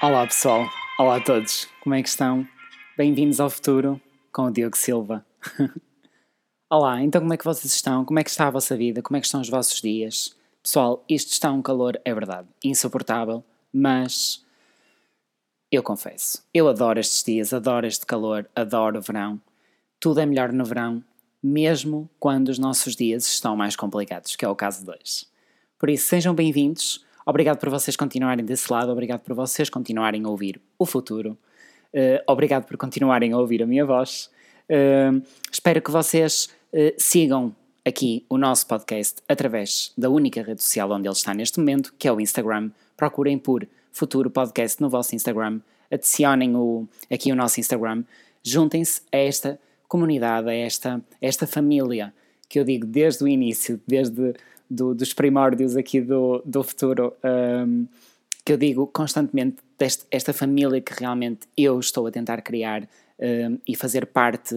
Olá pessoal, olá a todos, como é que estão? Bem-vindos ao futuro com o Diogo Silva. olá, então como é que vocês estão? Como é que está a vossa vida? Como é que estão os vossos dias? Pessoal, isto está um calor, é verdade, insuportável, mas eu confesso, eu adoro estes dias, adoro este calor, adoro o verão. Tudo é melhor no verão, mesmo quando os nossos dias estão mais complicados, que é o caso de hoje. Por isso, sejam bem-vindos Obrigado por vocês continuarem desse lado, obrigado por vocês continuarem a ouvir o futuro, uh, obrigado por continuarem a ouvir a minha voz. Uh, espero que vocês uh, sigam aqui o nosso podcast através da única rede social onde ele está neste momento, que é o Instagram. Procurem por Futuro Podcast no vosso Instagram, adicionem o, aqui o nosso Instagram, juntem-se a esta comunidade, a esta, a esta família que eu digo desde o início, desde do, dos primórdios aqui do, do futuro, um, que eu digo constantemente desta esta família que realmente eu estou a tentar criar um, e fazer parte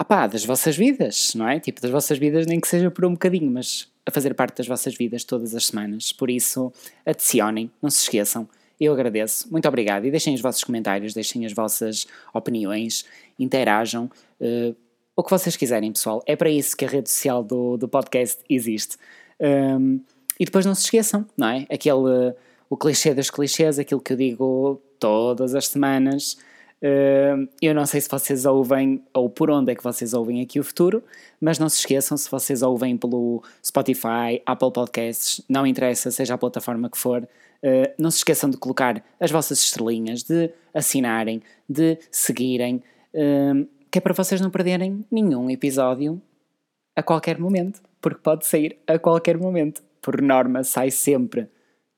opá, das vossas vidas, não é? Tipo, das vossas vidas, nem que seja por um bocadinho, mas a fazer parte das vossas vidas todas as semanas. Por isso, adicionem, não se esqueçam. Eu agradeço, muito obrigado. E deixem os vossos comentários, deixem as vossas opiniões, interajam. Uh, o que vocês quiserem, pessoal. É para isso que a rede social do, do podcast existe. Um, e depois não se esqueçam, não é? Aquele, o clichê dos clichês, aquilo que eu digo todas as semanas. Uh, eu não sei se vocês ouvem ou por onde é que vocês ouvem aqui o futuro, mas não se esqueçam se vocês ouvem pelo Spotify, Apple Podcasts, não interessa, seja a plataforma que for, uh, não se esqueçam de colocar as vossas estrelinhas, de assinarem, de seguirem, uh, que é para vocês não perderem nenhum episódio a qualquer momento porque pode sair a qualquer momento. Por norma, sai sempre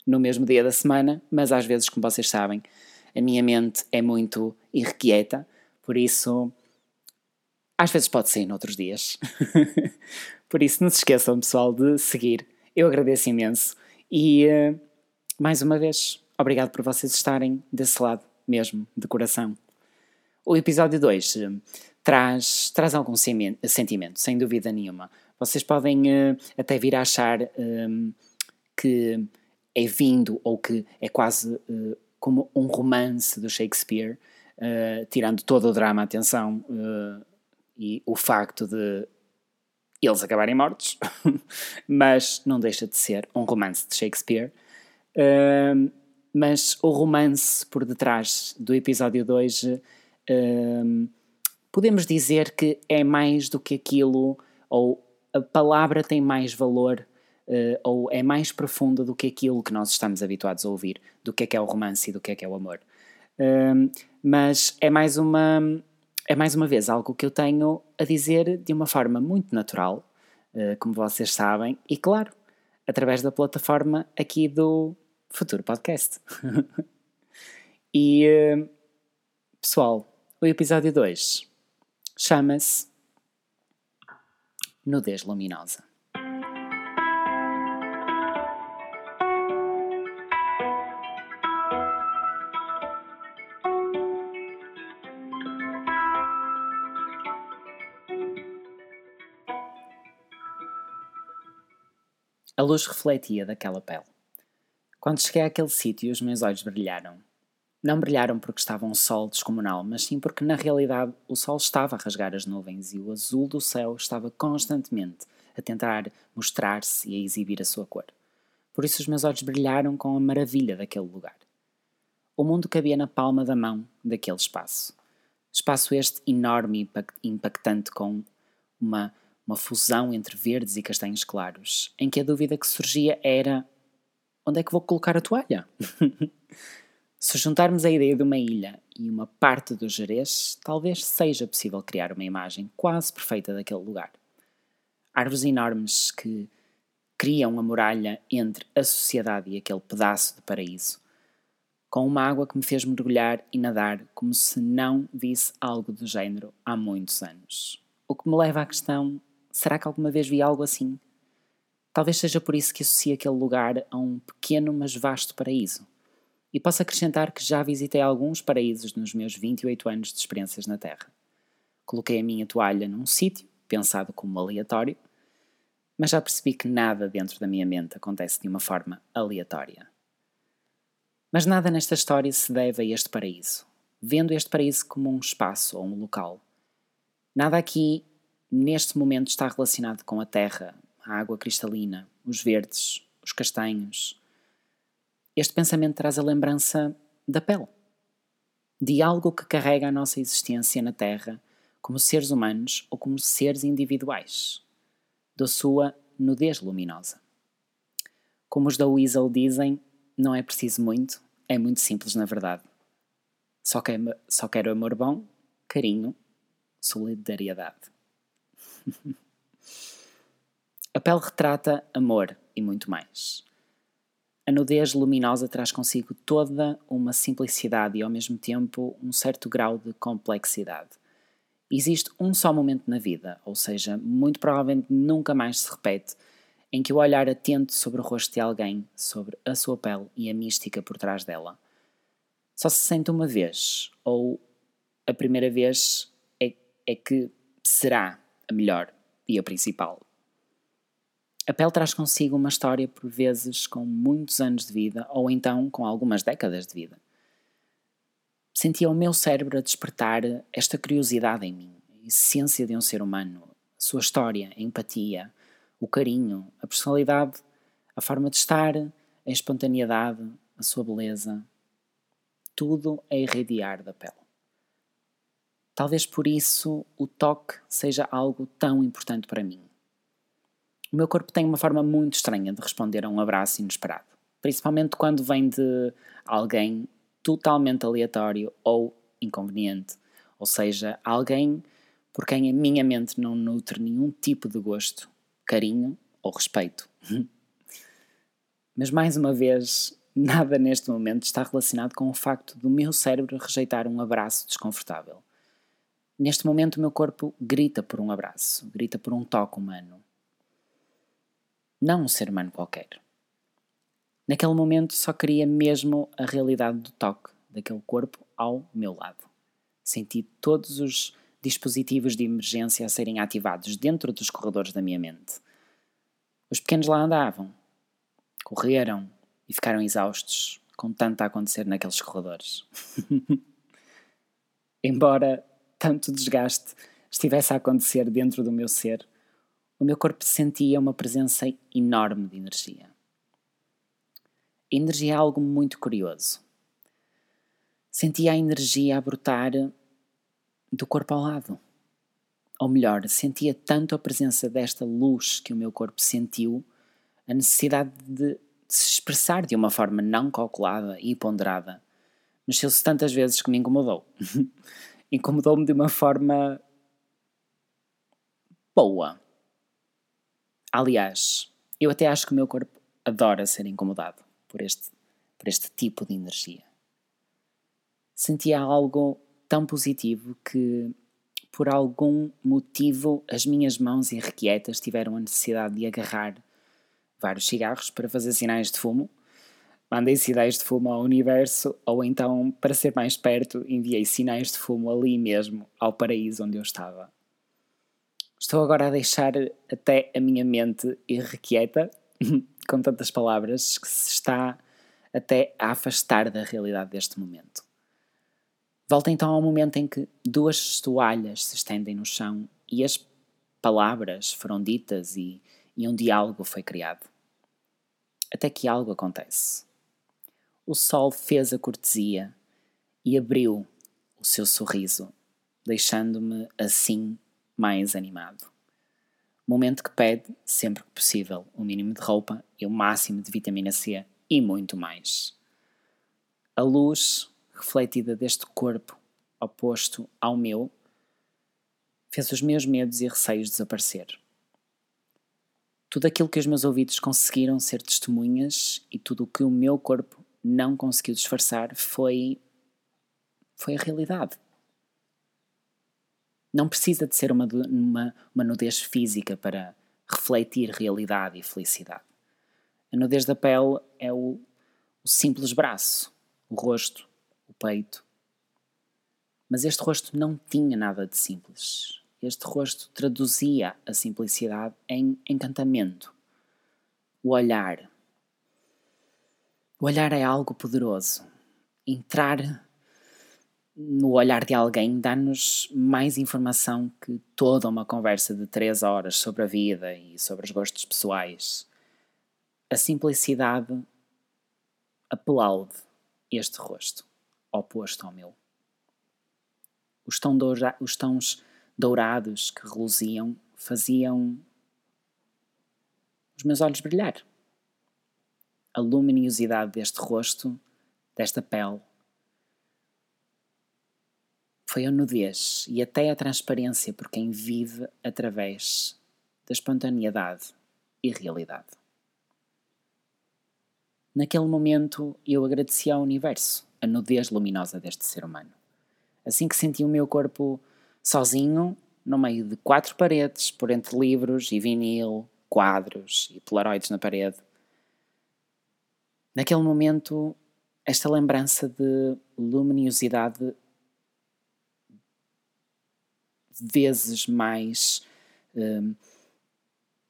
no mesmo dia da semana, mas às vezes, como vocês sabem, a minha mente é muito irrequieta, por isso, às vezes pode sair noutros dias. por isso, não se esqueçam, pessoal, de seguir. Eu agradeço imenso e, uh, mais uma vez, obrigado por vocês estarem desse lado mesmo, de coração. O episódio 2 uh, eh, traz, traz algum sentimento, sem dúvida nenhuma. Vocês podem uh, até vir a achar um, ehm, que é vindo ou que é quase uh, como um romance do Shakespeare, uh, tirando todo o drama, atenção, e o facto de eles acabarem mortos, mas não deixa de ser um romance de Shakespeare. Ehm, mas o romance por detrás do episódio 2 ehm, podemos dizer que é mais do que aquilo, ou a palavra tem mais valor uh, ou é mais profunda do que aquilo que nós estamos habituados a ouvir, do que é que é o romance e do que é que é o amor. Uh, mas é mais uma é mais uma vez algo que eu tenho a dizer de uma forma muito natural, uh, como vocês sabem, e claro, através da plataforma aqui do Futuro Podcast. e pessoal, o episódio 2 chama-se nudez luminosa. A luz refletia daquela pele. Quando cheguei àquele sítio, os meus olhos brilharam. Não brilharam porque estava um sol descomunal, mas sim porque na realidade o sol estava a rasgar as nuvens e o azul do céu estava constantemente a tentar mostrar-se e a exibir a sua cor. Por isso os meus olhos brilharam com a maravilha daquele lugar. O mundo cabia na palma da mão daquele espaço. Espaço este enorme e impactante com uma, uma fusão entre verdes e castanhos claros, em que a dúvida que surgia era: onde é que vou colocar a toalha? Se juntarmos a ideia de uma ilha e uma parte do Jerez, talvez seja possível criar uma imagem quase perfeita daquele lugar. Árvores enormes que criam a muralha entre a sociedade e aquele pedaço de paraíso, com uma água que me fez mergulhar e nadar como se não visse algo do género há muitos anos. O que me leva à questão: será que alguma vez vi algo assim? Talvez seja por isso que associo aquele lugar a um pequeno mas vasto paraíso E posso acrescentar que já visitei alguns paraísos nos meus 28 anos de experiências na Terra. Coloquei a minha toalha num sítio, pensado como aleatório, mas já percebi que nada dentro da minha mente acontece de uma forma aleatória. Mas nada nesta história se deve a este paraíso, vendo este paraíso como um espaço ou um local. Nada aqui, neste momento, está relacionado com a terra, a água cristalina, os verdes, os castanhos. Este pensamento traz a lembrança da pele, de algo que carrega a nossa existência na Terra como seres humanos ou como seres individuais, da sua nudez luminosa. Como os da Weasel dizem, não é preciso muito, é muito simples na verdade. Só quero, só quero amor bom, carinho, solidariedade. A pele retrata amor e muito mais. A nudez luminosa traz consigo toda uma simplicidade e ao mesmo tempo um certo grau de complexidade. Existe um só momento na vida, ou seja, muito provavelmente nunca mais se repete, em que o olhar atento sobre o rosto de alguém, sobre a sua pele e a mística por trás dela, só se sente uma vez, ou a primeira vez é, é que será a melhor e a principal. A pele traz consigo uma história, por vezes, com muitos anos de vida, ou então com algumas décadas de vida. Sentia o meu cérebro a despertar esta curiosidade em mim, a essência de um ser humano, a sua história, a empatia, o carinho, a personalidade, a forma de estar, a espontaneidade, a sua beleza. Tudo a irradiar da pele. Talvez por isso o toque seja algo tão importante para mim. O meu corpo tem uma forma muito estranha de responder a um abraço inesperado, principalmente quando vem de alguém totalmente aleatório ou inconveniente, ou seja, alguém por quem a minha mente não nutre nenhum tipo de gosto, carinho ou respeito. Mas mais uma vez, nada neste momento está relacionado com o facto do meu cérebro rejeitar um abraço desconfortável. Neste momento, o meu corpo grita por um abraço, grita por um toque humano não um ser humano qualquer. Naquele momento só queria mesmo a realidade do toque daquele corpo ao meu lado. Senti todos os dispositivos de emergência a serem ativados dentro dos corredores da minha mente. Os pequenos lá andavam, correram e ficaram exaustos com tanto a acontecer naqueles corredores. Embora tanto desgaste estivesse a acontecer dentro do meu ser, o meu corpo sentia uma presença enorme de energia. A energia é algo muito curioso. Sentia a energia a brotar do corpo ao lado. Ou melhor, sentia tanto a presença desta luz que o meu corpo sentiu, a necessidade de, se expressar de uma forma não calculada e ponderada. Mexeu-se tantas vezes que me incomodou. Incomodou-me de uma forma boa. Aliás, eu até acho que o meu corpo adora ser incomodado por este, por este tipo de energia. Sentia algo tão positivo que, por algum motivo, as minhas mãos irrequietas tiveram a necessidade de agarrar vários cigarros para fazer sinais de fumo. Mandei sinais de fumo ao universo, ou então, para ser mais perto, enviei sinais de fumo ali mesmo, ao paraíso onde eu estava. Estou agora a deixar até a minha mente irrequieta, com tantas palavras, que se está até a afastar da realidade deste momento. Volta então ao momento em que duas toalhas se estendem no chão e as palavras foram ditas e, e um diálogo foi criado. Até que algo acontece. O sol fez a cortesia e abriu o seu sorriso, deixando-me assim mais animado. Momento que pede, sempre que possível, o mínimo de roupa e o máximo de vitamina C e muito mais. A luz refletida deste corpo oposto ao meu fez os meus medos e receios desaparecer. Tudo aquilo que os meus ouvidos conseguiram ser testemunhas e tudo o que o meu corpo não conseguiu disfarçar foi foi a realidade. Não precisa de ser uma, uma, uma nudez física para refletir realidade e felicidade. A nudez da pele é o, o simples braço, o rosto, o peito. Mas este rosto não tinha nada de simples. Este rosto traduzia a simplicidade em encantamento. O olhar. O olhar é algo poderoso. Entrar no olhar de alguém dá-nos mais informação que toda uma conversa de três horas sobre a vida e sobre os gostos pessoais. A simplicidade aplaude este rosto, oposto ao meu. Os, tão doura, os tons dourados que reluziam faziam os meus olhos brilhar. A luminosidade deste rosto, desta pele, foi a nudez e até a transparência por quem vive através da espontaneidade e realidade. Naquele momento eu agradeci ao universo a nudez luminosa deste ser humano. Assim que senti o meu corpo sozinho, no meio de quatro paredes, por entre livros e vinil, quadros e polaroides na parede. Naquele momento, esta lembrança de luminosidade vezes mais um,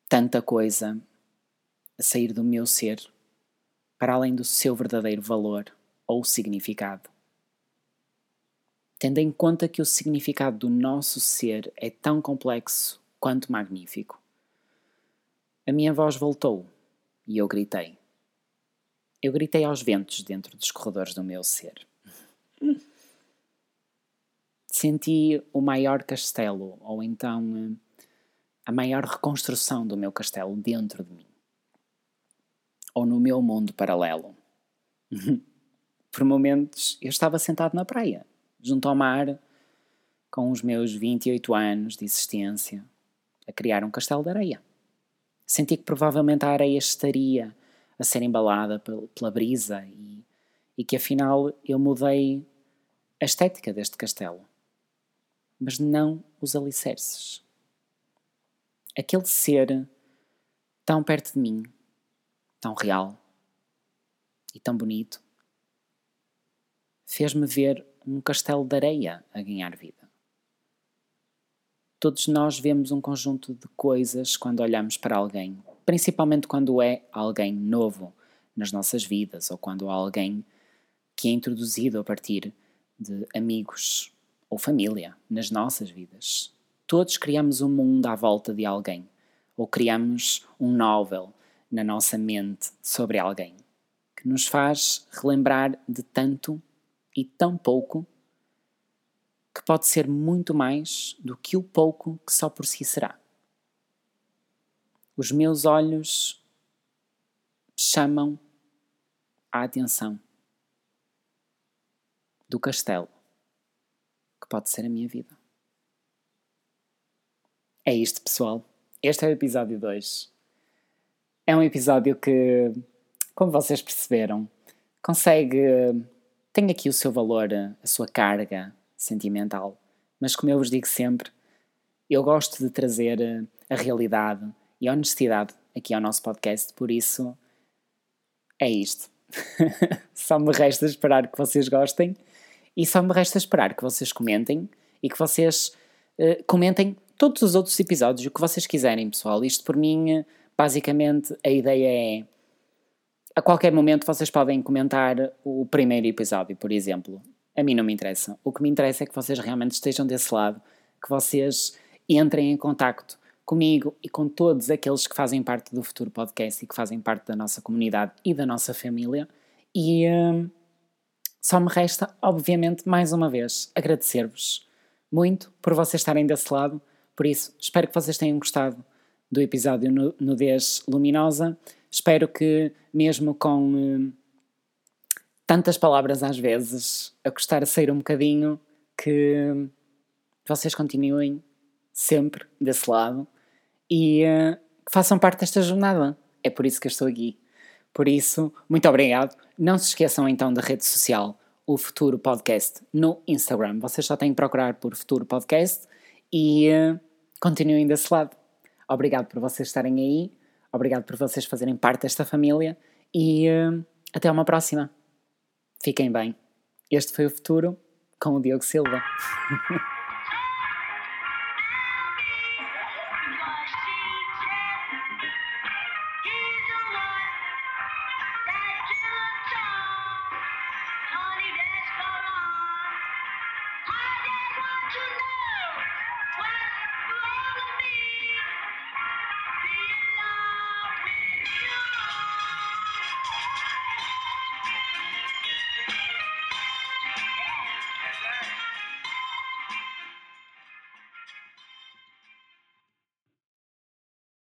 tanta coisa a sair do meu ser para além do seu verdadeiro valor ou significado. Tendo em conta que o significado do nosso ser é tão complexo quanto magnífico. A minha voz voltou e eu gritei. Eu gritei aos ventos dentro dos corredores do meu ser. Senti o maior castelo, ou então a maior reconstrução do meu castelo dentro de mim ou no meu mundo paralelo. Por momentos eu estava sentado na praia, junto ao mar, com os meus 28 anos de existência, a criar um castelo de areia. Senti que provavelmente a areia estaria a ser embalada pela brisa e, e que afinal eu mudei a estética deste castelo, mas não os alicerces. Aquele ser tão perto de mim tão real e tão bonito, fez-me ver um castelo de areia a ganhar vida. Todos nós vemos um conjunto de coisas quando olhamos para alguém, principalmente quando é alguém novo nas nossas vidas ou quando há alguém que é introduzido a partir de amigos ou família nas nossas vidas. Todos criamos um mundo à volta de alguém, ou criamos um novel na nossa mente sobre alguém, que nos faz relembrar de tanto e tão pouco que pode ser muito mais do que o pouco que só por si será. Os meus olhos chamam a atenção do castelo que pode ser a minha vida. É isto, pessoal. Este é o episódio 2 é um episódio que, como vocês perceberam, consegue. tem aqui o seu valor, a sua carga sentimental. Mas, como eu vos digo sempre, eu gosto de trazer a realidade e a honestidade aqui ao nosso podcast, por isso é isto. só me resta esperar que vocês gostem e só me resta esperar que vocês comentem e que vocês uh, comentem todos os outros episódios, o que vocês quiserem, pessoal. Isto por mim Basicamente, a ideia é. A qualquer momento vocês podem comentar o primeiro episódio, por exemplo. A mim não me interessa. O que me interessa é que vocês realmente estejam desse lado, que vocês entrem em contacto comigo e com todos aqueles que fazem parte do futuro podcast e que fazem parte da nossa comunidade e da nossa família. E hum, só me resta, obviamente, mais uma vez, agradecer-vos muito por vocês estarem desse lado. Por isso, espero que vocês tenham gostado do episódio Nudez Luminosa. Espero que, mesmo com uh, tantas palavras às vezes, a custar a sair um bocadinho, que vocês continuem sempre desse lado e uh, que façam parte desta jornada. É por isso que eu estou aqui. Por isso, muito obrigado. Não se esqueçam então da rede social, o Futuro Podcast, no Instagram. Vocês só têm que procurar por Futuro Podcast e uh, continuem desse lado. Obrigado por vocês estarem aí, obrigado por vocês fazerem parte desta família e uh, até uma próxima. Fiquem bem. Este foi o futuro com o Diogo Silva.